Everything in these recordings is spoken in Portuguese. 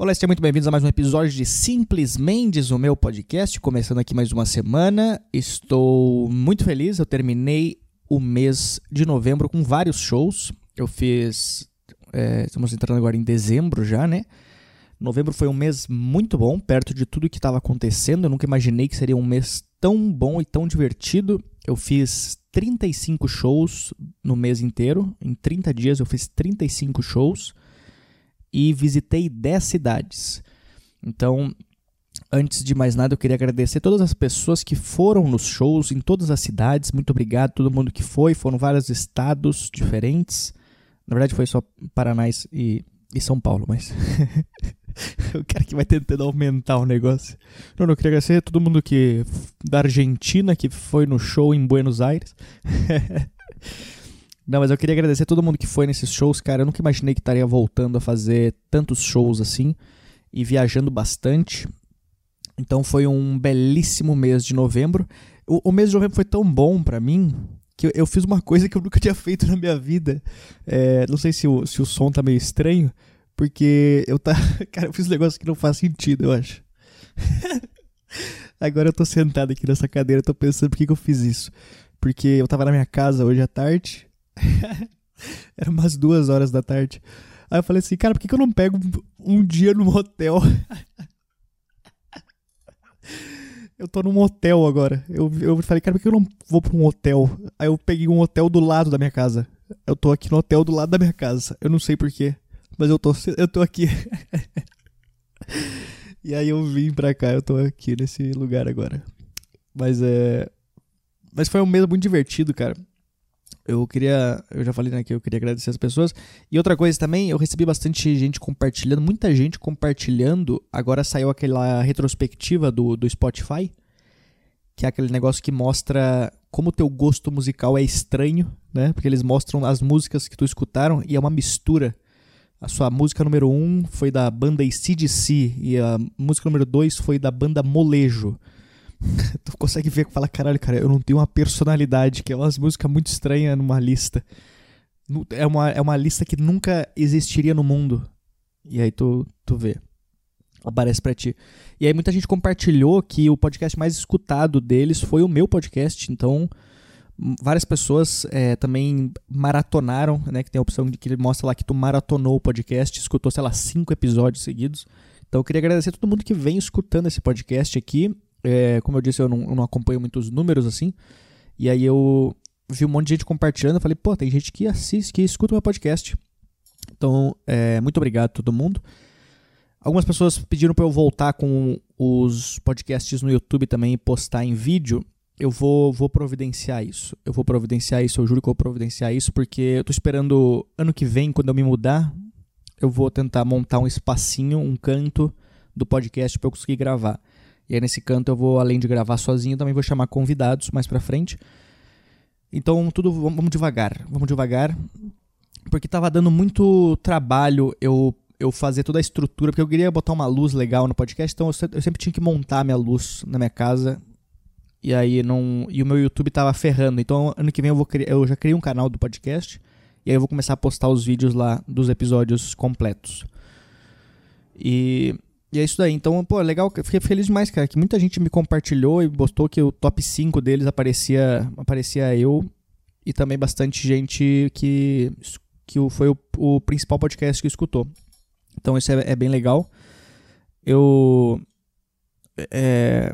Olá, sejam muito bem-vindos a mais um episódio de Simples Mendes, o meu podcast. Começando aqui mais uma semana. Estou muito feliz, eu terminei o mês de novembro com vários shows. Eu fiz. É, estamos entrando agora em dezembro já, né? Novembro foi um mês muito bom, perto de tudo que estava acontecendo. Eu nunca imaginei que seria um mês tão bom e tão divertido. Eu fiz 35 shows no mês inteiro. Em 30 dias eu fiz 35 shows e visitei 10 cidades. Então, antes de mais nada, eu queria agradecer todas as pessoas que foram nos shows em todas as cidades. Muito obrigado a todo mundo que foi. Foram vários estados diferentes. Na verdade, foi só Paraná e, e São Paulo, mas. o cara que vai tentando aumentar o negócio. Não, não, eu queria agradecer a todo mundo que da Argentina que foi no show em Buenos Aires. Não, mas eu queria agradecer a todo mundo que foi nesses shows, cara. Eu nunca imaginei que estaria voltando a fazer tantos shows assim e viajando bastante. Então foi um belíssimo mês de novembro. O, o mês de novembro foi tão bom para mim que eu, eu, fiz uma coisa que eu nunca tinha feito na minha vida. É, não sei se o, se o som tá meio estranho, porque eu tá. Cara, eu fiz um negócio que não faz sentido, eu acho. Agora eu tô sentado aqui nessa cadeira, tô pensando por que, que eu fiz isso. Porque eu tava na minha casa hoje à tarde Era umas duas horas da tarde. Aí eu falei assim, cara, por que, que eu não pego um dia num hotel? eu tô num hotel agora. Eu, eu falei, cara, por que eu não vou pra um hotel? Aí eu peguei um hotel do lado da minha casa. Eu tô aqui no hotel do lado da minha casa. Eu não sei porquê, mas eu tô, eu tô aqui. e aí eu vim pra cá, eu tô aqui nesse lugar agora. Mas é. Mas foi um mês muito divertido, cara eu queria, eu já falei né, que eu queria agradecer as pessoas. E outra coisa também, eu recebi bastante gente compartilhando, muita gente compartilhando. Agora saiu aquela retrospectiva do, do Spotify, que é aquele negócio que mostra como o teu gosto musical é estranho, né? Porque eles mostram as músicas que tu escutaram e é uma mistura. A sua música número 1 um foi da banda ACDC e a música número 2 foi da banda Molejo. tu consegue ver que fala, caralho, cara, eu não tenho uma personalidade, que é uma música muito estranha numa lista. É uma, é uma lista que nunca existiria no mundo. E aí tu, tu vê. Aparece pra ti. E aí muita gente compartilhou que o podcast mais escutado deles foi o meu podcast, então várias pessoas é, também maratonaram, né? Que tem a opção de que ele mostra lá que tu maratonou o podcast, escutou, sei lá, cinco episódios seguidos. Então eu queria agradecer a todo mundo que vem escutando esse podcast aqui. É, como eu disse, eu não, eu não acompanho muitos números assim. E aí eu vi um monte de gente compartilhando. Eu falei, pô, tem gente que assiste, que escuta o meu podcast. Então, é, muito obrigado a todo mundo. Algumas pessoas pediram para eu voltar com os podcasts no YouTube também e postar em vídeo. Eu vou, vou providenciar isso. Eu vou providenciar isso, eu juro que eu vou providenciar isso, porque eu tô esperando ano que vem, quando eu me mudar, eu vou tentar montar um espacinho, um canto do podcast para eu conseguir gravar. E aí nesse canto eu vou, além de gravar sozinho, também vou chamar convidados mais pra frente. Então tudo, vamos devagar, vamos devagar. Porque tava dando muito trabalho eu, eu fazer toda a estrutura, porque eu queria botar uma luz legal no podcast, então eu sempre tinha que montar minha luz na minha casa. E aí não. E o meu YouTube tava ferrando. Então ano que vem eu vou criar. Eu já criei um canal do podcast. E aí eu vou começar a postar os vídeos lá dos episódios completos. E e é isso daí. Então, pô, legal. Fiquei feliz demais, cara. Que muita gente me compartilhou e postou que o top 5 deles aparecia, aparecia eu. E também bastante gente que, que foi o, o principal podcast que escutou. Então, isso é, é bem legal. Eu. É,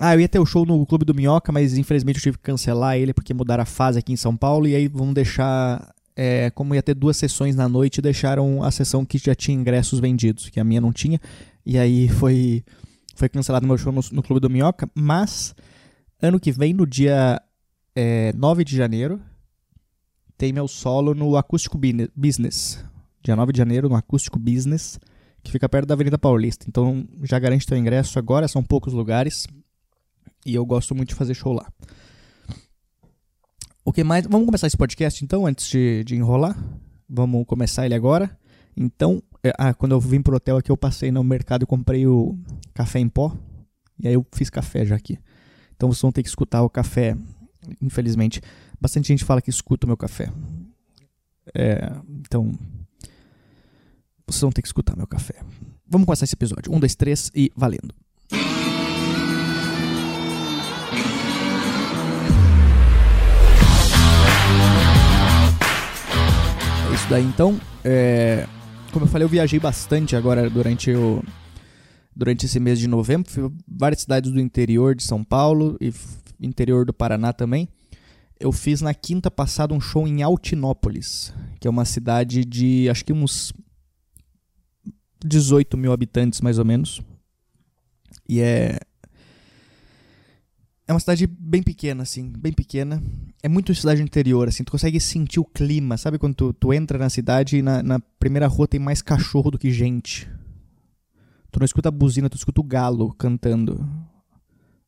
ah, eu ia ter o show no Clube do Minhoca, mas infelizmente eu tive que cancelar ele porque mudaram a fase aqui em São Paulo. E aí vão deixar. É, como ia ter duas sessões na noite, deixaram a sessão que já tinha ingressos vendidos, que a minha não tinha. E aí foi, foi cancelado meu show no, no Clube do Minhoca. Mas ano que vem, no dia é, 9 de janeiro, tem meu solo no Acústico Business. Dia 9 de janeiro, no Acústico Business, que fica perto da Avenida Paulista. Então já garante teu ingresso agora, são poucos lugares. E eu gosto muito de fazer show lá. O que mais? Vamos começar esse podcast então, antes de, de enrolar? Vamos começar ele agora. Então, ah, quando eu vim pro hotel aqui, eu passei no mercado e comprei o café em pó. E aí eu fiz café já aqui. Então vocês vão ter que escutar o café, infelizmente. Bastante gente fala que escuta o meu café. É, então, vocês vão ter que escutar meu café. Vamos começar esse episódio. Um, dois, três e valendo. É isso daí então. É, como eu falei, eu viajei bastante agora durante o. Durante esse mês de novembro, fui várias cidades do interior de São Paulo e interior do Paraná também. Eu fiz na quinta passada um show em Altinópolis, que é uma cidade de acho que uns 18 mil habitantes, mais ou menos. E é. É uma cidade bem pequena, assim, bem pequena. É muito cidade interior, assim, tu consegue sentir o clima, sabe? Quando tu, tu entra na cidade e na, na primeira rua tem mais cachorro do que gente. Tu não escuta a buzina, tu escuta o galo cantando.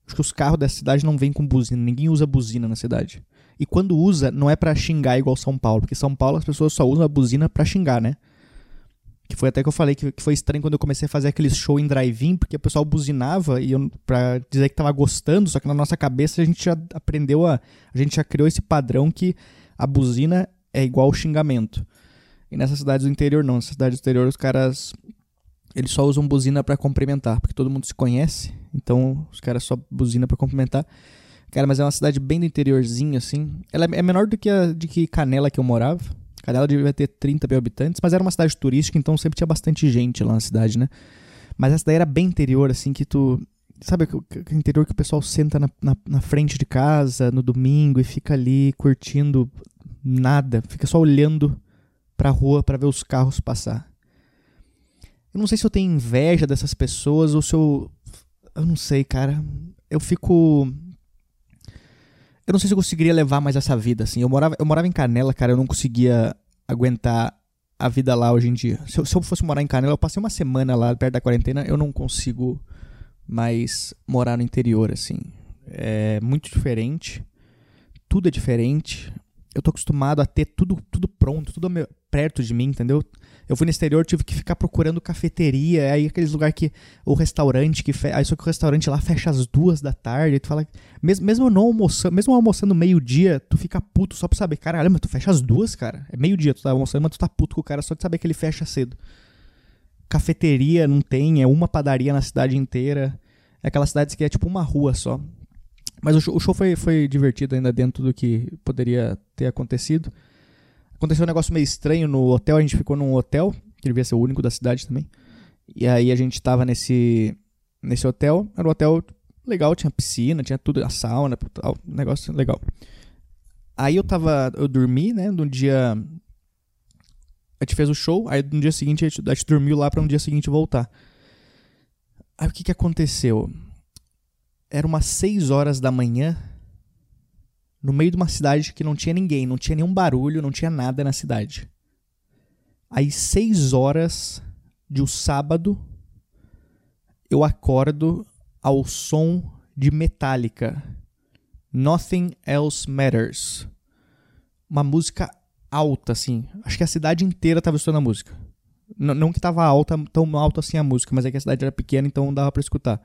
Acho que os carros dessa cidade não vêm com buzina, ninguém usa buzina na cidade. E quando usa, não é para xingar igual São Paulo, porque São Paulo as pessoas só usam a buzina para xingar, né? Que foi até que eu falei que, que foi estranho quando eu comecei a fazer aqueles show em drive-in, porque o pessoal buzinava e eu, pra dizer que tava gostando, só que na nossa cabeça a gente já aprendeu a. A gente já criou esse padrão que a buzina é igual xingamento. E nessas cidades do interior não, nessas cidades do interior os caras. Eles só usam buzina para cumprimentar, porque todo mundo se conhece, então os caras só buzina para cumprimentar. Cara, mas é uma cidade bem do interiorzinho, assim. Ela é menor do que a de que Canela que eu morava Cadela devia ter 30 mil habitantes, mas era uma cidade turística, então sempre tinha bastante gente lá na cidade, né? Mas essa daí era bem interior, assim, que tu. Sabe aquele interior que o pessoal senta na, na, na, frente de casa no domingo e fica ali curtindo nada, fica só olhando pra rua para ver os carros passar. Eu não sei se eu tenho inveja dessas pessoas ou se eu. Eu não sei, cara. Eu fico eu não sei se eu conseguiria levar mais essa vida, assim. Eu morava, eu morava em Canela, cara, eu não conseguia aguentar a vida lá hoje em dia. Se eu, se eu fosse morar em Canela, eu passei uma semana lá perto da quarentena, eu não consigo mais morar no interior, assim. É muito diferente. Tudo é diferente. Eu tô acostumado a ter tudo, tudo pronto, tudo perto de mim, entendeu? Eu fui no exterior, tive que ficar procurando cafeteria, aí aqueles lugares que. O restaurante que. Fe... Aí só que o restaurante lá fecha às duas da tarde. tu fala. Mesmo, mesmo não almoçando, mesmo almoçando meio-dia, tu fica puto só pra saber, caralho, mas tu fecha às duas, cara. É meio-dia, tu tá almoçando, mas tu tá puto com o cara só de saber que ele fecha cedo. Cafeteria não tem, é uma padaria na cidade inteira. É aquela cidade que é tipo uma rua só. Mas o show, o show foi, foi divertido ainda dentro do que poderia ter acontecido. Aconteceu um negócio meio estranho no hotel, a gente ficou num hotel, que devia ser o único da cidade também. E aí a gente tava nesse, nesse hotel, era um hotel legal, tinha piscina, tinha tudo, a sauna, tal, negócio legal. Aí eu tava, eu dormi, né, no dia... A gente fez o show, aí no dia seguinte a gente, a gente dormiu lá para no dia seguinte voltar. Aí o que que aconteceu? Era umas 6 horas da manhã, no meio de uma cidade que não tinha ninguém, não tinha nenhum barulho, não tinha nada na cidade. Aí, seis horas de um sábado, eu acordo ao som de Metallica. Nothing Else Matters. Uma música alta, assim. Acho que a cidade inteira estava escutando a música. N não que estava alta, tão alta assim a música, mas é que a cidade era pequena, então dava para escutar.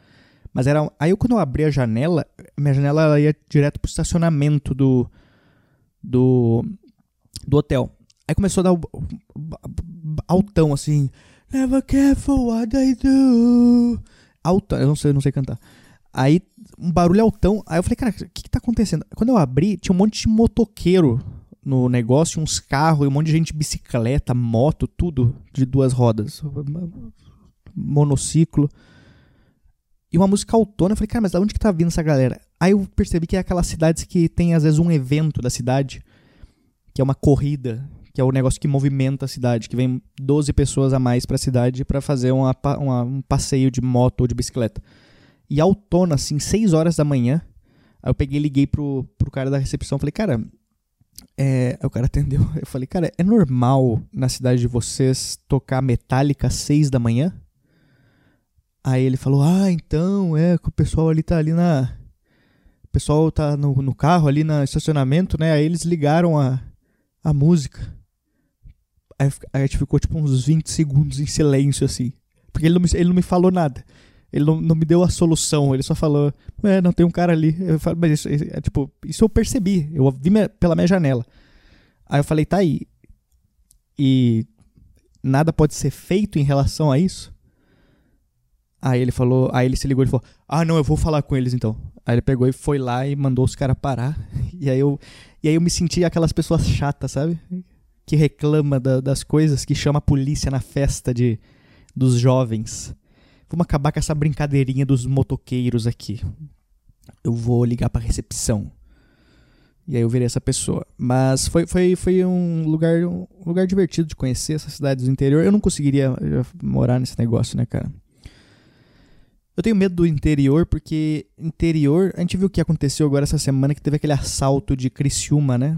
Mas era. Aí quando eu abri a janela, minha janela ela ia direto pro estacionamento do. do. do hotel. Aí começou a dar o, altão assim. Never careful what I do. Altão, eu não sei, não sei cantar. Aí, um barulho altão. Aí eu falei, cara, o que, que tá acontecendo? Quando eu abri, tinha um monte de motoqueiro no negócio, uns carros, um monte de gente bicicleta, moto, tudo de duas rodas. Monociclo. E uma música autônoma, eu falei, cara, mas da onde que tá vindo essa galera? Aí eu percebi que é aquelas cidades que tem, às vezes, um evento da cidade, que é uma corrida, que é o negócio que movimenta a cidade, que vem 12 pessoas a mais pra cidade para fazer uma, uma, um passeio de moto ou de bicicleta. E autônoma, assim, 6 horas da manhã, aí eu peguei e liguei pro, pro cara da recepção, falei, cara, é, o cara atendeu. Eu falei, cara, é normal na cidade de vocês tocar Metallica às 6 da manhã? Aí ele falou: Ah, então, é que o pessoal ali tá ali na. O pessoal tá no, no carro ali no estacionamento, né? Aí eles ligaram a, a música. Aí, a gente ficou tipo uns 20 segundos em silêncio assim. Porque ele não me, ele não me falou nada. Ele não, não me deu a solução. Ele só falou: É, não tem um cara ali. Eu falei, mas isso, é, tipo, isso eu percebi. Eu vi minha, pela minha janela. Aí eu falei: Tá aí. E nada pode ser feito em relação a isso? Aí ele falou, aí ele se ligou e falou: "Ah, não, eu vou falar com eles então". Aí ele pegou e foi lá e mandou os caras parar. E aí eu e aí eu me senti aquelas pessoas chatas, sabe? Que reclama da, das coisas, que chama a polícia na festa de dos jovens. Vamos acabar com essa brincadeirinha dos motoqueiros aqui. Eu vou ligar pra recepção. E aí eu virei essa pessoa. Mas foi, foi, foi um lugar um lugar divertido de conhecer essas cidades do interior. Eu não conseguiria morar nesse negócio, né, cara? Eu tenho medo do interior porque interior, a gente viu o que aconteceu agora essa semana que teve aquele assalto de Criciúma, né?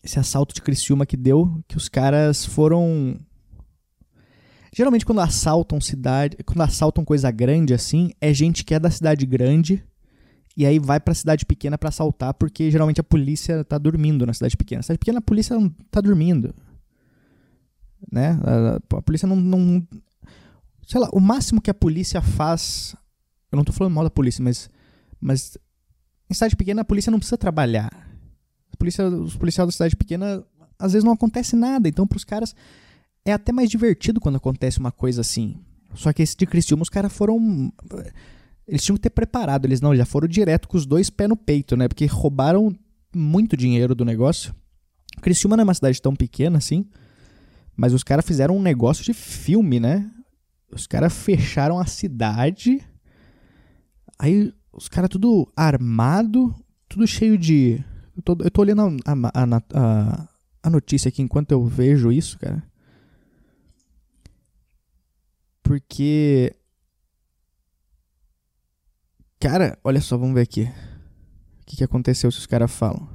Esse assalto de Criciúma que deu, que os caras foram Geralmente quando assaltam cidade, quando assaltam coisa grande assim, é gente que é da cidade grande e aí vai pra cidade pequena para assaltar, porque geralmente a polícia tá dormindo na cidade pequena. Na cidade pequena a polícia não tá dormindo. Né? A, a polícia não, não. Sei lá, o máximo que a polícia faz. Eu não tô falando mal da polícia, mas. Mas. Em cidade pequena a polícia não precisa trabalhar. A polícia, os policiais da cidade pequena, às vezes não acontece nada. Então pros caras. É até mais divertido quando acontece uma coisa assim. Só que esse de Criciúma, os caras foram eles tinham que ter preparado, eles não, já foram direto com os dois pés no peito, né? Porque roubaram muito dinheiro do negócio. Criciúma não é uma cidade tão pequena assim, mas os caras fizeram um negócio de filme, né? Os caras fecharam a cidade. Aí os caras tudo armado, tudo cheio de. Eu tô, eu tô olhando a, a, a, a notícia aqui enquanto eu vejo isso, cara. Porque Cara, olha só, vamos ver aqui. O que, que aconteceu se os caras falam?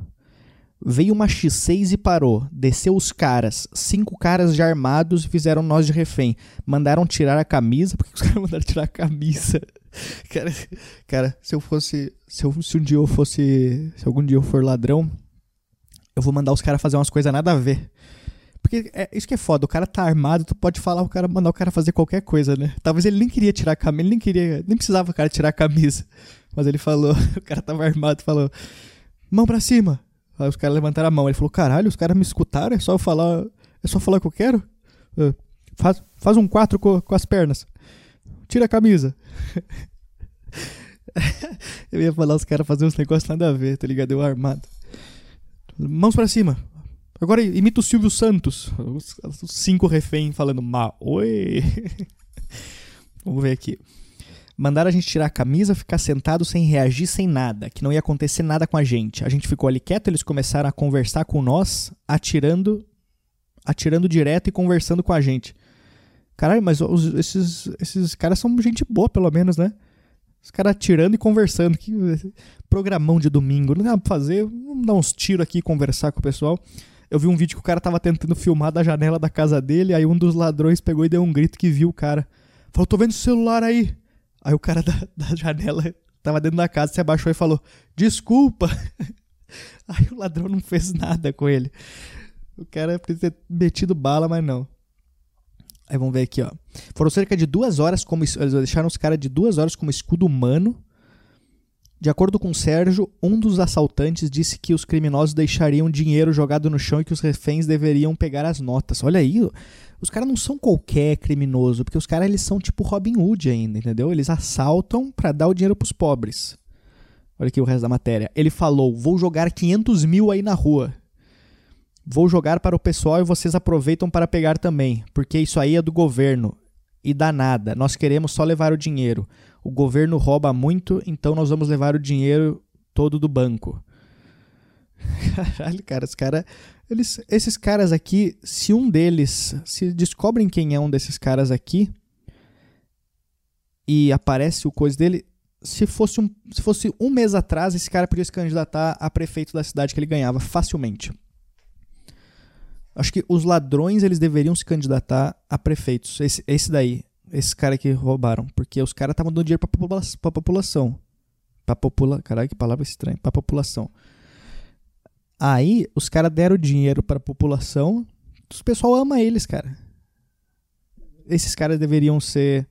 Veio uma X6 e parou. Desceu os caras. Cinco caras já armados fizeram nós de refém. Mandaram tirar a camisa. Por que os caras mandaram tirar a camisa? Cara, cara se eu fosse. Se, eu, se um dia eu fosse. Se algum dia eu for ladrão, eu vou mandar os caras fazer umas coisas nada a ver. Porque é, isso que é foda, o cara tá armado, tu pode falar, o cara mandar o cara fazer qualquer coisa, né? Talvez ele nem queria tirar a camisa, ele nem queria, nem precisava o cara tirar a camisa. Mas ele falou, o cara tava armado, falou: "Mão para cima". Aí os caras levantaram a mão, ele falou: "Caralho, os caras me escutaram, é só eu falar, é só falar o que eu quero?" Uh, faz, faz um quatro com, com as pernas. Tira a camisa. eu ia falar os caras fazer uns negócios nada a ver, tá ligado? Eu armado. Mãos para cima. Agora imita o Silvio Santos. Os, os cinco refém falando mal. Oi. Vamos ver aqui. Mandaram a gente tirar a camisa, ficar sentado sem reagir, sem nada, que não ia acontecer nada com a gente. A gente ficou ali quieto, eles começaram a conversar com nós, atirando, atirando direto e conversando com a gente. Caralho, mas os, esses, esses caras são gente boa, pelo menos, né? Os caras atirando e conversando. Que programão de domingo. Não dá pra fazer. Vamos dar uns tiros aqui e conversar com o pessoal. Eu vi um vídeo que o cara tava tentando filmar da janela da casa dele, aí um dos ladrões pegou e deu um grito que viu o cara. Falou, tô vendo o celular aí. Aí o cara da, da janela tava dentro da casa, se abaixou e falou, desculpa. Aí o ladrão não fez nada com ele. O cara podia ter metido bala, mas não. Aí vamos ver aqui, ó. Foram cerca de duas horas como. Eles deixaram os caras de duas horas como escudo humano de acordo com Sérgio, um dos assaltantes disse que os criminosos deixariam dinheiro jogado no chão e que os reféns deveriam pegar as notas. Olha aí, os caras não são qualquer criminoso, porque os caras eles são tipo Robin Hood ainda, entendeu? Eles assaltam para dar o dinheiro pros pobres. Olha aqui o resto da matéria. Ele falou: vou jogar 500 mil aí na rua. Vou jogar para o pessoal e vocês aproveitam para pegar também, porque isso aí é do governo e dá nada. Nós queremos só levar o dinheiro o governo rouba muito, então nós vamos levar o dinheiro todo do banco. Caralho, cara, os cara, eles, esses caras aqui, se um deles, se descobrem quem é um desses caras aqui e aparece o coisa dele, se fosse um, se fosse um mês atrás, esse cara podia se candidatar a prefeito da cidade que ele ganhava facilmente. Acho que os ladrões eles deveriam se candidatar a prefeitos. Esse, esse daí, esses caras que roubaram. Porque os caras estavam dando dinheiro pra, popula pra população. Pra popula Caralho, que palavra estranha. Pra população. Aí, os caras deram dinheiro pra população. O pessoal ama eles, cara. Esses caras deveriam ser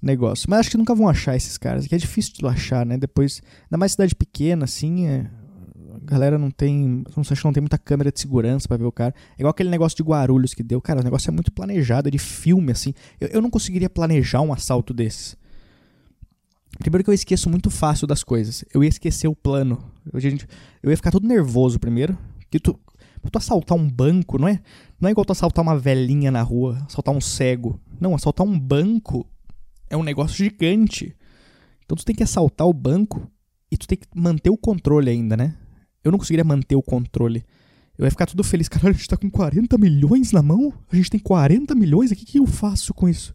negócio. Mas acho que nunca vão achar esses caras. Que é difícil de achar, né? Depois, ainda mais cidade pequena, assim, é... galera não tem. Não sei, que não tem muita câmera de segurança pra ver o cara. É igual aquele negócio de Guarulhos que deu. Cara, o negócio é muito planejado, é de filme, assim. Eu, eu não conseguiria planejar um assalto desses. Primeiro que eu esqueço muito fácil das coisas. Eu ia esquecer o plano. Eu, gente, eu ia ficar todo nervoso primeiro. Que tu, tu assaltar um banco, não é? Não é igual tu assaltar uma velhinha na rua, assaltar um cego. Não, assaltar um banco é um negócio gigante. Então tu tem que assaltar o banco e tu tem que manter o controle ainda, né? Eu não conseguiria manter o controle. Eu ia ficar tudo feliz. Caralho, a gente tá com 40 milhões na mão? A gente tem 40 milhões? O que, que eu faço com isso?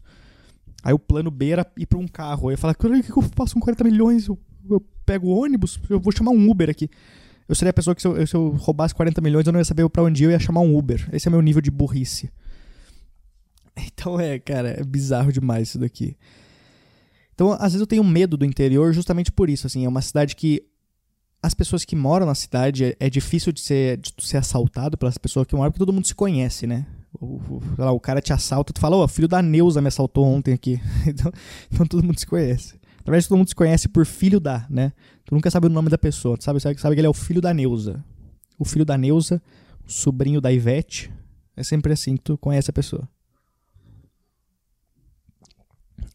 Aí o plano B era ir pra um carro. Aí eu falava, o que, que eu faço com 40 milhões? Eu, eu pego o ônibus? Eu vou chamar um Uber aqui. Eu seria a pessoa que se eu, se eu roubasse 40 milhões eu não ia saber pra onde ir, eu ia chamar um Uber. Esse é meu nível de burrice. Então é, cara, é bizarro demais isso daqui. Então, às vezes eu tenho medo do interior justamente por isso, assim, é uma cidade que as pessoas que moram na cidade é, é difícil de ser, de ser assaltado pelas pessoas que moram, porque todo mundo se conhece, né? O, lá, o cara te assalta, tu fala, ó, oh, filho da Neuza me assaltou ontem aqui. então, então, todo mundo se conhece. Na verdade, todo mundo se conhece por filho da, né? Tu nunca sabe o nome da pessoa, tu sabe, sabe, sabe que ele é o filho da Neuza. O filho da Neuza, o sobrinho da Ivete. É sempre assim que tu conhece a pessoa.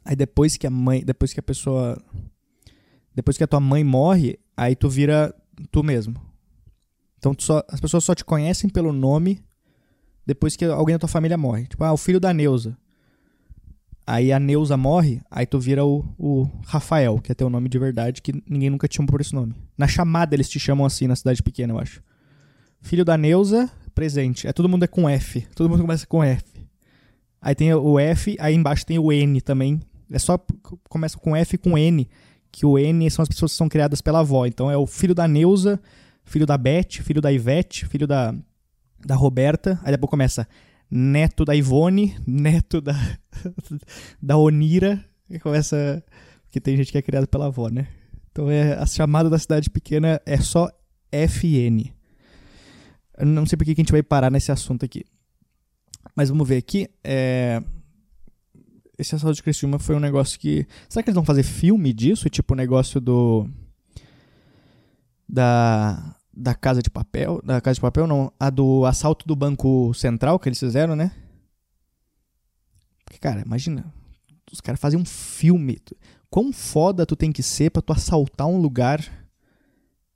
Aí depois que a mãe, depois que a pessoa depois que a tua mãe morre, aí tu vira tu mesmo. Então só, as pessoas só te conhecem pelo nome depois que alguém da tua família morre. Tipo, ah, o filho da Neuza. Aí a Neuza morre, aí tu vira o, o Rafael, que é teu nome de verdade, que ninguém nunca te chamou por esse nome. Na chamada eles te chamam assim na cidade pequena, eu acho. Filho da Neuza, presente. É todo mundo é com F. Todo mundo começa com F. Aí tem o F, aí embaixo tem o N também, é só começa com F e com N, que o N são as pessoas que são criadas pela avó. Então é o filho da Neuza, filho da Beth, filho da Ivete, filho da, da Roberta. Aí depois começa neto da Ivone, neto da, da Onira. E começa. Porque tem gente que é criada pela avó, né? Então é, a chamada da cidade pequena é só FN. Eu não sei por que a gente vai parar nesse assunto aqui. Mas vamos ver aqui. É, esse assalto de Criciúma foi um negócio que. Será que eles vão fazer filme disso? Tipo o negócio do. Da. Da Casa de Papel. Da Casa de Papel, não. A do assalto do Banco Central que eles fizeram, né? Porque, cara, imagina. Os caras fazem um filme. Quão foda tu tem que ser pra tu assaltar um lugar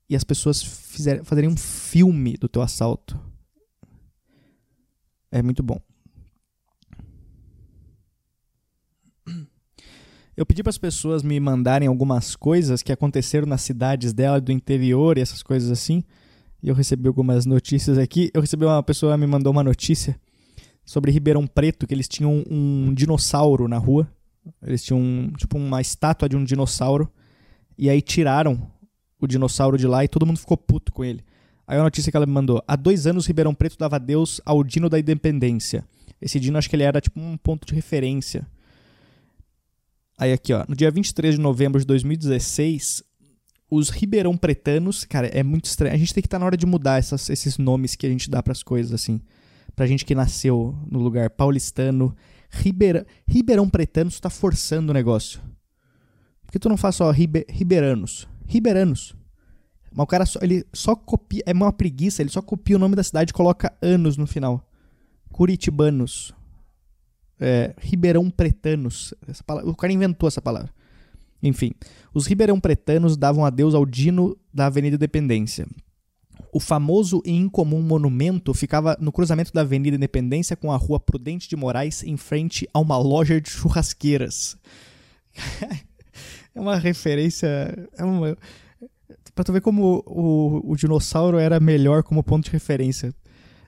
e as pessoas fizerem, fazerem um filme do teu assalto. É muito bom. Eu pedi para as pessoas me mandarem algumas coisas que aconteceram nas cidades dela, do interior e essas coisas assim. E eu recebi algumas notícias aqui. Eu recebi uma pessoa me mandou uma notícia sobre Ribeirão Preto, que eles tinham um dinossauro na rua. Eles tinham tipo uma estátua de um dinossauro. E aí tiraram o dinossauro de lá e todo mundo ficou puto com ele. Aí a notícia que ela me mandou: há dois anos Ribeirão Preto dava adeus ao Dino da Independência. Esse Dino acho que ele era tipo um ponto de referência Aí aqui, ó, no dia 23 de novembro de 2016, os Ribeirão Pretanos, cara, é muito estranho. A gente tem que estar tá na hora de mudar essas, esses nomes que a gente dá para as coisas assim. Pra gente que nasceu no lugar paulistano, Ribeira, Ribeirão Pretanos tá forçando o negócio. Por que tu não faz só ribe, Ribeiranos? Ribeiranos. Mas o cara só, ele só copia, é uma preguiça, ele só copia o nome da cidade e coloca anos no final. Curitibanos é, Ribeirão Pretanos. Palavra, o cara inventou essa palavra. Enfim, os Ribeirão Pretanos davam adeus ao Dino da Avenida Independência. O famoso e incomum monumento ficava no cruzamento da Avenida Independência com a Rua Prudente de Moraes, em frente a uma loja de churrasqueiras. é uma referência. É uma, pra tu ver como o, o, o dinossauro era melhor como ponto de referência.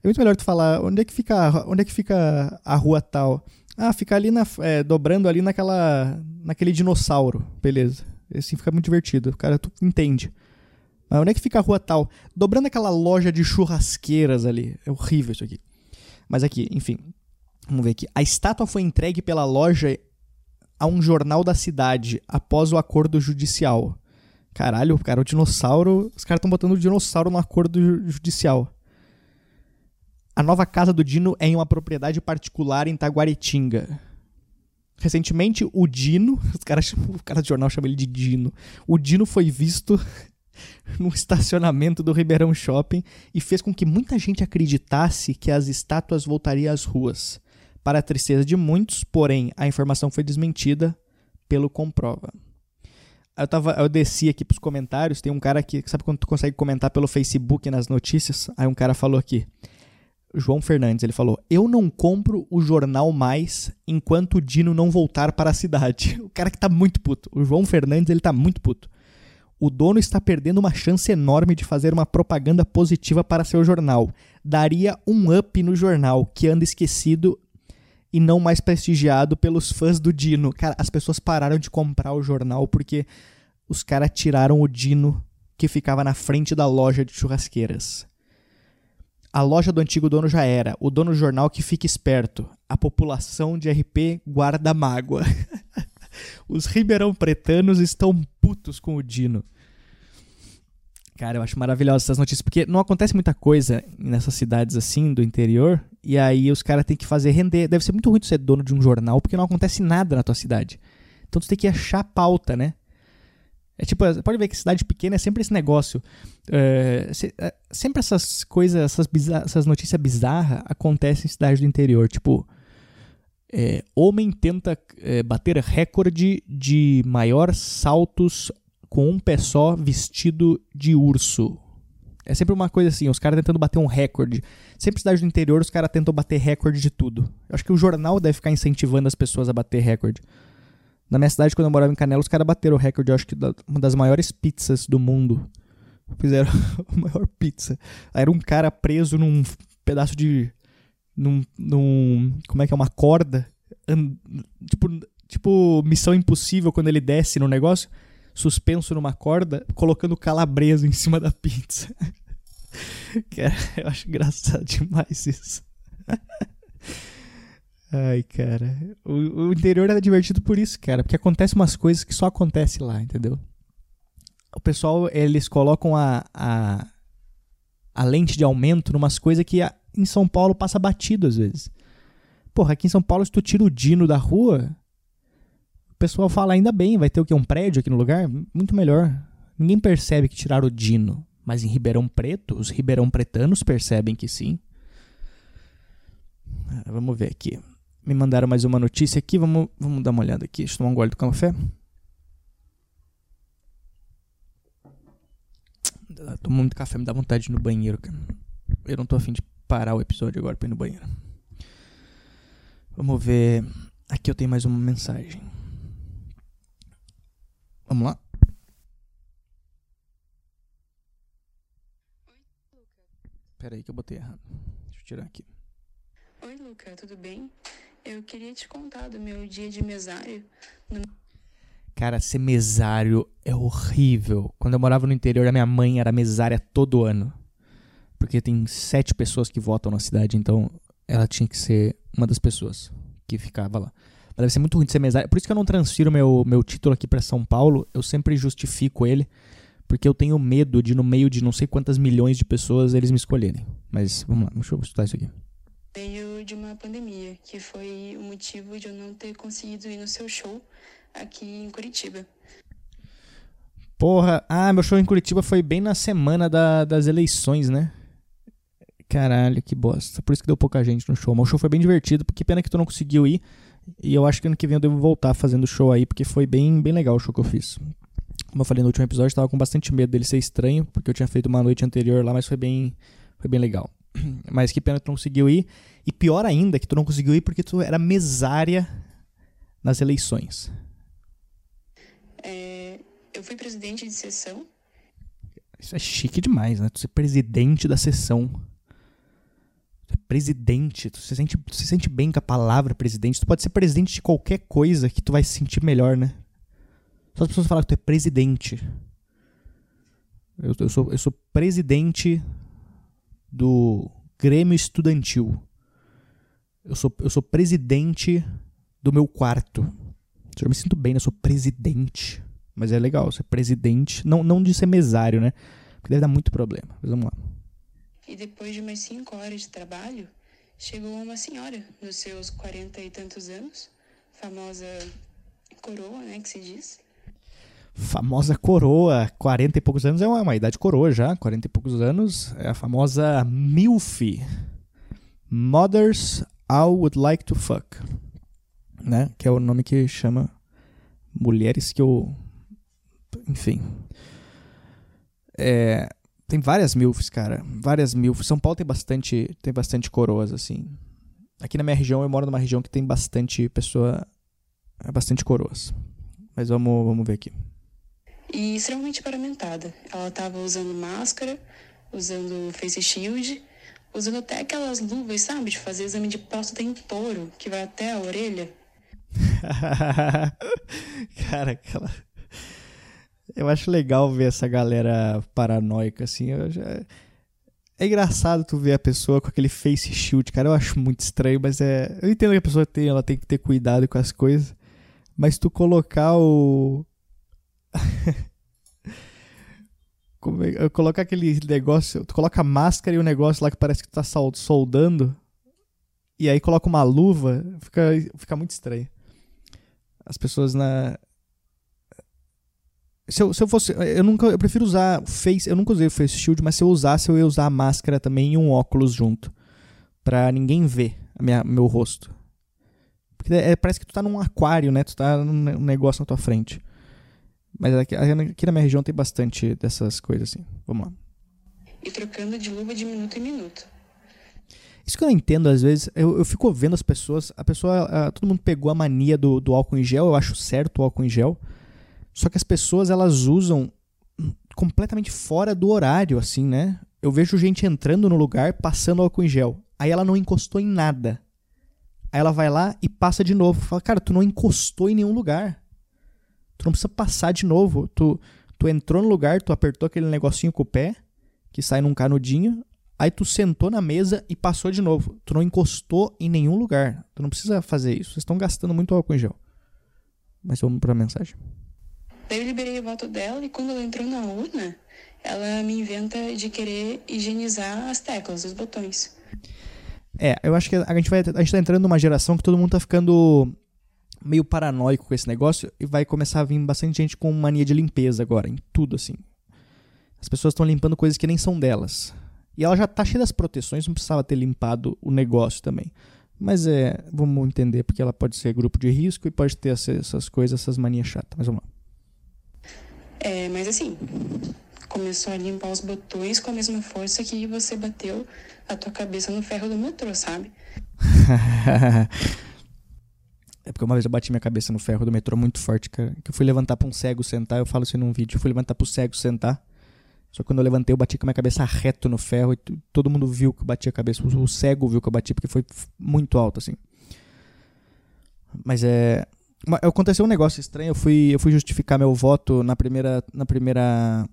É muito melhor tu falar onde é que fica, onde é que fica a rua tal. Ah, fica ali na, é, dobrando ali naquela, naquele dinossauro. Beleza. Assim fica muito divertido. O cara tu entende. Mas onde é que fica a rua tal? Dobrando aquela loja de churrasqueiras ali. É horrível isso aqui. Mas aqui, enfim. Vamos ver aqui. A estátua foi entregue pela loja a um jornal da cidade após o acordo judicial. Caralho, cara, o dinossauro. Os caras estão botando o dinossauro no acordo judicial. A nova casa do Dino é em uma propriedade particular em Taguaritinga. Recentemente, o Dino, os caras, o cara do jornal chama ele de Dino. O Dino foi visto no estacionamento do Ribeirão Shopping e fez com que muita gente acreditasse que as estátuas voltariam às ruas. Para a tristeza de muitos, porém, a informação foi desmentida pelo Comprova. Eu, tava, eu desci aqui pros comentários, tem um cara que, sabe quando tu consegue comentar pelo Facebook nas notícias? Aí um cara falou aqui, João Fernandes, ele falou: Eu não compro o jornal mais enquanto o Dino não voltar para a cidade. O cara que tá muito puto. O João Fernandes, ele tá muito puto. O dono está perdendo uma chance enorme de fazer uma propaganda positiva para seu jornal. Daria um up no jornal, que anda esquecido e não mais prestigiado pelos fãs do Dino. Cara, as pessoas pararam de comprar o jornal porque os caras tiraram o Dino que ficava na frente da loja de churrasqueiras. A loja do antigo dono já era. O dono do jornal que fica esperto. A população de RP guarda mágoa. Os ribeirão pretanos estão putos com o Dino. Cara, eu acho maravilhosas essas notícias, porque não acontece muita coisa nessas cidades assim, do interior, e aí os caras têm que fazer render. Deve ser muito ruim ser dono de um jornal, porque não acontece nada na tua cidade. Então tu tem que achar pauta, né? É tipo, pode ver que cidade pequena é sempre esse negócio. É, se, é, sempre essas coisas, essas, essas notícias bizarras acontecem em cidade do interior. Tipo, é, homem tenta é, bater recorde de maior saltos com um pé só vestido de urso. É sempre uma coisa assim, os caras tentando bater um recorde. Sempre cidade do interior, os caras tentam bater recorde de tudo. Eu acho que o jornal deve ficar incentivando as pessoas a bater recorde. Na minha cidade, quando eu morava em Canela, os caras bateram o recorde, eu acho que da, uma das maiores pizzas do mundo. Fizeram a maior pizza. Aí era um cara preso num pedaço de. Num, num. Como é que é? Uma corda. And, tipo, tipo, missão impossível quando ele desce no negócio. Suspenso numa corda, colocando calabresa em cima da pizza. Cara, eu acho engraçado demais isso. Ai, cara. O, o interior era divertido por isso, cara. Porque acontece umas coisas que só acontece lá, entendeu? O pessoal, eles colocam a, a, a lente de aumento numas coisas que a, em São Paulo passa batido às vezes. Porra, aqui em São Paulo, se tu tira o Dino da rua, o pessoal fala ainda bem, vai ter o quê? Um prédio aqui no lugar? Muito melhor. Ninguém percebe que tiraram o Dino. Mas em Ribeirão Preto, os ribeirão pretanos percebem que sim. Vamos ver aqui. Me mandaram mais uma notícia aqui. Vamos, vamos dar uma olhada aqui. Deixa eu tomar um gole do café. Tomo muito café, me dá vontade de ir no banheiro, cara. Eu não tô afim de parar o episódio agora pra ir no banheiro. Vamos ver. Aqui eu tenho mais uma mensagem. Vamos lá? Pera aí que eu botei errado. Deixa eu tirar aqui. Oi, Luca, tudo bem? Eu queria te contar do meu dia de mesário. No... Cara, ser mesário é horrível. Quando eu morava no interior, a minha mãe era mesária todo ano. Porque tem sete pessoas que votam na cidade, então ela tinha que ser uma das pessoas que ficava lá. Mas deve ser muito ruim de ser mesário. Por isso que eu não transfiro meu, meu título aqui para São Paulo. Eu sempre justifico ele. Porque eu tenho medo de, no meio de não sei quantas milhões de pessoas, eles me escolherem. Mas vamos lá, deixa eu estudar isso aqui meio de uma pandemia, que foi o motivo de eu não ter conseguido ir no seu show aqui em Curitiba. Porra, ah, meu show em Curitiba foi bem na semana da, das eleições, né? Caralho, que bosta. Por isso que deu pouca gente no show. Mas o show foi bem divertido, porque pena que tu não conseguiu ir. E eu acho que ano que vem eu devo voltar fazendo show aí, porque foi bem, bem legal o show que eu fiz. Como eu falei no último episódio, eu tava com bastante medo dele ser estranho, porque eu tinha feito uma noite anterior lá, mas foi bem, foi bem legal. Mas que pena que tu não conseguiu ir. E pior ainda que tu não conseguiu ir porque tu era mesária nas eleições. É, eu fui presidente de sessão. Isso é chique demais, né? Tu ser presidente da sessão. Tu é presidente. Tu se sente, tu se sente bem com a palavra presidente. Tu pode ser presidente de qualquer coisa que tu vai se sentir melhor, né? Só as pessoas falam que tu é presidente. Eu, eu, sou, eu sou presidente do Grêmio Estudantil. Eu sou, eu sou presidente do meu quarto. Eu me sinto bem, né? Eu sou presidente. Mas é legal ser presidente. Não, não de ser mesário, né? Porque deve dar muito problema. Mas vamos lá. E depois de umas 5 horas de trabalho, chegou uma senhora, nos seus quarenta e tantos anos, famosa coroa, né? Que se diz. Famosa coroa, 40 e poucos anos é uma, uma idade coroa já, 40 e poucos anos, é a famosa MILF. Mothers I Would Like to Fuck. Né? Que é o nome que chama mulheres que eu. Enfim. É, tem várias MILFs, cara. Várias MILFs. São Paulo tem bastante, tem bastante coroas, assim. Aqui na minha região, eu moro numa região que tem bastante pessoa. Bastante coroas. Mas vamos, vamos ver aqui. E extremamente paramentada. Ela estava usando máscara, usando face shield, usando até aquelas luvas, sabe? De fazer exame de próstata em touro, que vai até a orelha. Cara, aquela. Eu acho legal ver essa galera paranoica, assim. Já... É engraçado tu ver a pessoa com aquele face shield, cara. Eu acho muito estranho, mas é. Eu entendo que a pessoa tem, ela tem que ter cuidado com as coisas. Mas tu colocar o. Como é... Aquele negócio. Tu coloca a máscara e o negócio lá que parece que tu tá soldando. E aí coloca uma luva. Fica, fica muito estranho. As pessoas na. Se eu, se eu fosse. Eu nunca. Eu prefiro usar face. Eu nunca usei o face shield, mas se eu usasse, eu ia usar a máscara também e um óculos junto. Pra ninguém ver minha, meu rosto. Porque é, parece que tu tá num aquário, né? Tu tá num negócio na tua frente. Mas aqui, aqui na minha região tem bastante dessas coisas assim. Vamos lá. E trocando de luva de minuto em minuto. Isso que eu não entendo, às vezes, eu, eu fico vendo as pessoas, a pessoa, a, todo mundo pegou a mania do, do álcool em gel, eu acho certo o álcool em gel, só que as pessoas, elas usam completamente fora do horário, assim, né? Eu vejo gente entrando no lugar, passando álcool em gel, aí ela não encostou em nada. Aí ela vai lá e passa de novo. Fala, cara, tu não encostou em nenhum lugar. Tu não precisa passar de novo. Tu, tu entrou no lugar, tu apertou aquele negocinho com o pé, que sai num canudinho, Aí tu sentou na mesa e passou de novo. Tu não encostou em nenhum lugar. Tu não precisa fazer isso. Vocês estão gastando muito álcool em gel. Mas vamos para a mensagem. Daí eu liberei o voto dela e quando ela entrou na urna, ela me inventa de querer higienizar as teclas, os botões. É, eu acho que a gente vai a gente tá entrando numa geração que todo mundo tá ficando meio paranoico com esse negócio e vai começar a vir bastante gente com mania de limpeza agora, em tudo assim. As pessoas estão limpando coisas que nem são delas. E ela já tá cheia das proteções, não precisava ter limpado o negócio também. Mas é, vamos entender, porque ela pode ser grupo de risco e pode ter essas coisas, essas manias chatas. Mas vamos lá. É, mas assim, começou a limpar os botões com a mesma força que você bateu a tua cabeça no ferro do metrô, sabe? é porque uma vez eu bati minha cabeça no ferro do metrô muito forte, cara. Que eu fui levantar pra um cego sentar, eu falo isso num vídeo. Eu fui levantar pro cego sentar. Só que quando eu levantei, eu bati com a minha cabeça reto no ferro e todo mundo viu que eu bati a cabeça. O cego viu que eu bati porque foi muito alto, assim. Mas é. Aconteceu um negócio estranho. Eu fui, eu fui justificar meu voto na primeira. Na primeira.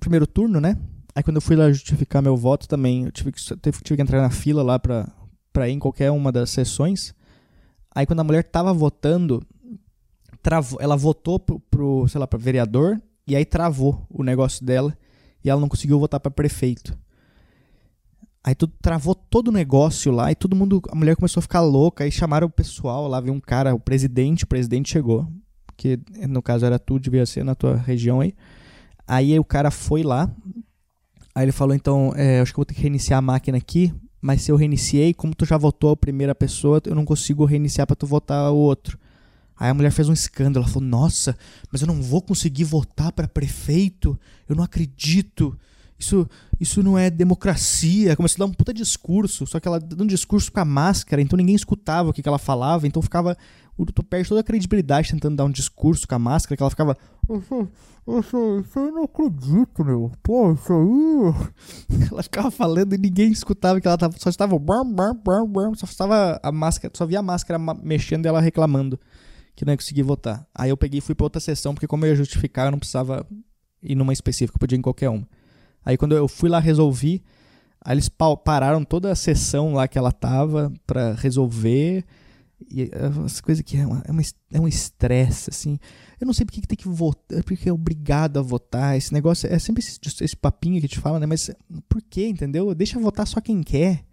Primeiro turno, né? Aí quando eu fui lá justificar meu voto também, eu tive que, tive que entrar na fila lá pra, pra ir em qualquer uma das sessões. Aí quando a mulher tava votando, travou, ela votou pro, pro, sei lá, pra vereador e aí travou o negócio dela e ela não conseguiu votar para prefeito. Aí tudo travou todo o negócio lá e todo mundo, a mulher começou a ficar louca, aí chamaram o pessoal lá, veio um cara, o presidente, o presidente chegou, que no caso era tu, devia ser na tua região aí. Aí o cara foi lá, aí ele falou, então, é, acho que eu vou ter que reiniciar a máquina aqui, mas se eu reiniciei, como tu já votou a primeira pessoa, eu não consigo reiniciar para tu votar o outro. Aí a mulher fez um escândalo, ela falou: "Nossa, mas eu não vou conseguir votar para prefeito. Eu não acredito. Isso, isso não é democracia". Começou a dar um puta discurso, só que ela dando um discurso com a máscara, então ninguém escutava o que, que ela falava, então ficava tu perde toda a credibilidade tentando dar um discurso com a máscara, que ela ficava. Isso, isso, isso eu não acredito, meu. Pô, isso aí. Ela ficava falando e ninguém escutava que ela tava. Só estava. Só estava a máscara. Só via a máscara mexendo e ela reclamando que não ia conseguir votar. Aí eu peguei e fui para outra sessão, porque como eu ia justificar, eu não precisava ir numa específica, eu podia ir em qualquer uma. Aí quando eu fui lá resolvi, aí eles pararam toda a sessão lá que ela tava para resolver. E as coisas que é, uma, é, uma, é um estresse, assim. Eu não sei porque que tem que votar, porque é obrigado a votar. Esse negócio é sempre esse, esse papinho que te fala, né? Mas por que, entendeu? Deixa votar só quem quer.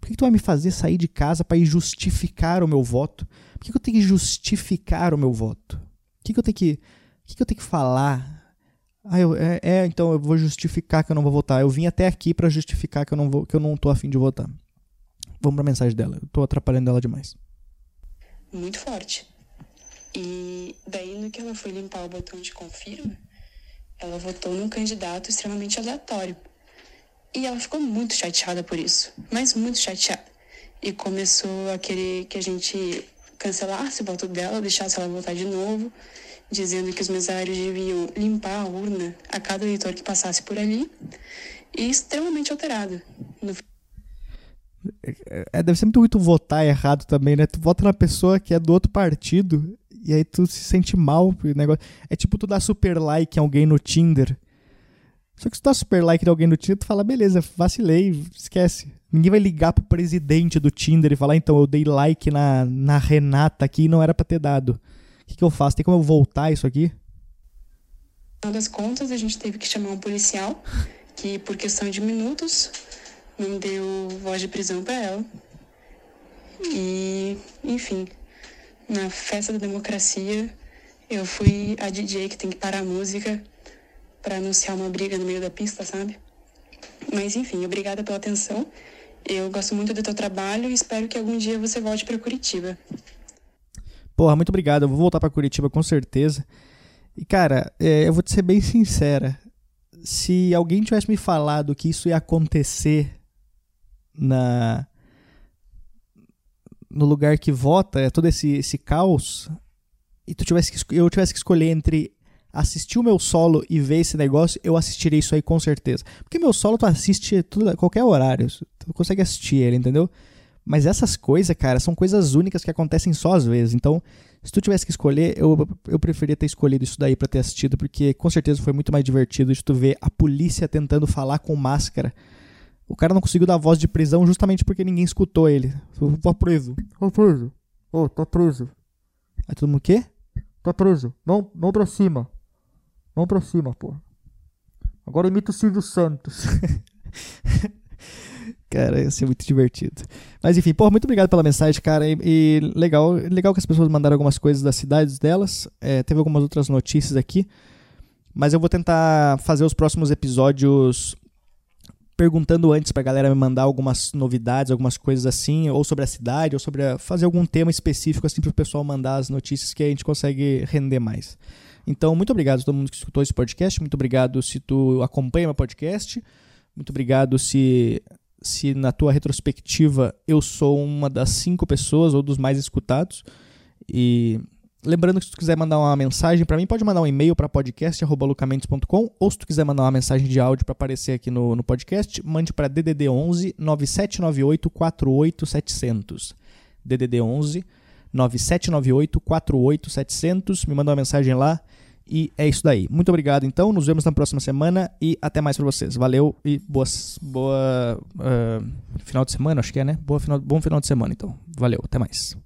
Por que, que tu vai me fazer sair de casa para ir justificar o meu voto? Por que, que eu tenho que justificar o meu voto? Por que, que eu tenho que O que, que eu tenho que falar? Ah, eu, é, é, então eu vou justificar que eu não vou votar. Eu vim até aqui para justificar que eu não vou, que eu não tô afim de votar. Vamos pra mensagem dela. Eu tô atrapalhando ela demais. Muito forte. E daí, no que ela foi limpar o botão de confirma, ela votou num candidato extremamente aleatório. E ela ficou muito chateada por isso, mas muito chateada. E começou a querer que a gente cancelasse o voto dela, deixasse ela votar de novo, dizendo que os mesários deviam limpar a urna a cada eleitor que passasse por ali. E extremamente alterada. No é, deve ser muito ruim tu votar errado também, né? Tu vota na pessoa que é do outro partido e aí tu se sente mal. O negócio. É tipo tu dar super like em alguém no Tinder. Só que se tu dá super like em alguém no Tinder, tu fala, beleza, vacilei, esquece. Ninguém vai ligar pro presidente do Tinder e falar, então, eu dei like na, na Renata aqui e não era pra ter dado. Que, que eu faço? Tem como eu voltar isso aqui? No final das contas, a gente teve que chamar um policial que, por questão de minutos, não deu voz de prisão para ela. E, enfim, na festa da democracia, eu fui a DJ que tem que parar a música para anunciar uma briga no meio da pista, sabe? Mas enfim, obrigada pela atenção. Eu gosto muito do teu trabalho e espero que algum dia você volte para Curitiba. Porra, muito obrigado. Eu vou voltar para Curitiba com certeza. E cara, é, eu vou te ser bem sincera. Se alguém tivesse me falado que isso ia acontecer na no lugar que vota, é todo esse, esse caos, e tu tivesse que, eu tivesse que escolher entre assistir o meu solo e ver esse negócio, eu assistiria isso aí com certeza. Porque meu solo tu assiste tudo, qualquer horário, tu consegue assistir ele, entendeu? Mas essas coisas, cara, são coisas únicas que acontecem só às vezes. Então, se tu tivesse que escolher, eu, eu preferia ter escolhido isso daí para ter assistido, porque com certeza foi muito mais divertido de tu ver a polícia tentando falar com máscara o cara não conseguiu dar voz de prisão justamente porque ninguém escutou ele. Tá preso. Tá preso. Ô, oh, tá preso. Aí todo mundo, o quê? Tá preso. Não, não pra cima. Não pra cima, pô. Agora imita o Silvio Santos. cara, ia ser muito divertido. Mas enfim, pô, muito obrigado pela mensagem, cara. E, e, legal, legal que as pessoas mandaram algumas coisas das cidades delas. É, teve algumas outras notícias aqui. Mas eu vou tentar fazer os próximos episódios perguntando antes pra galera me mandar algumas novidades, algumas coisas assim, ou sobre a cidade, ou sobre a, fazer algum tema específico assim pro pessoal mandar as notícias que a gente consegue render mais. Então, muito obrigado a todo mundo que escutou esse podcast, muito obrigado se tu acompanha meu podcast, muito obrigado se se na tua retrospectiva eu sou uma das cinco pessoas ou dos mais escutados e Lembrando que se tu quiser mandar uma mensagem para mim, pode mandar um e-mail para podcast@lucamentos.com ou se tu quiser mandar uma mensagem de áudio para aparecer aqui no, no podcast, mande para DDD 11 9798 48700. DDD 11 9798 48700. Me manda uma mensagem lá e é isso daí. Muito obrigado então, nos vemos na próxima semana e até mais para vocês. Valeu e boas, boa uh, final de semana, acho que é, né? Boa final, bom final de semana então. Valeu, até mais.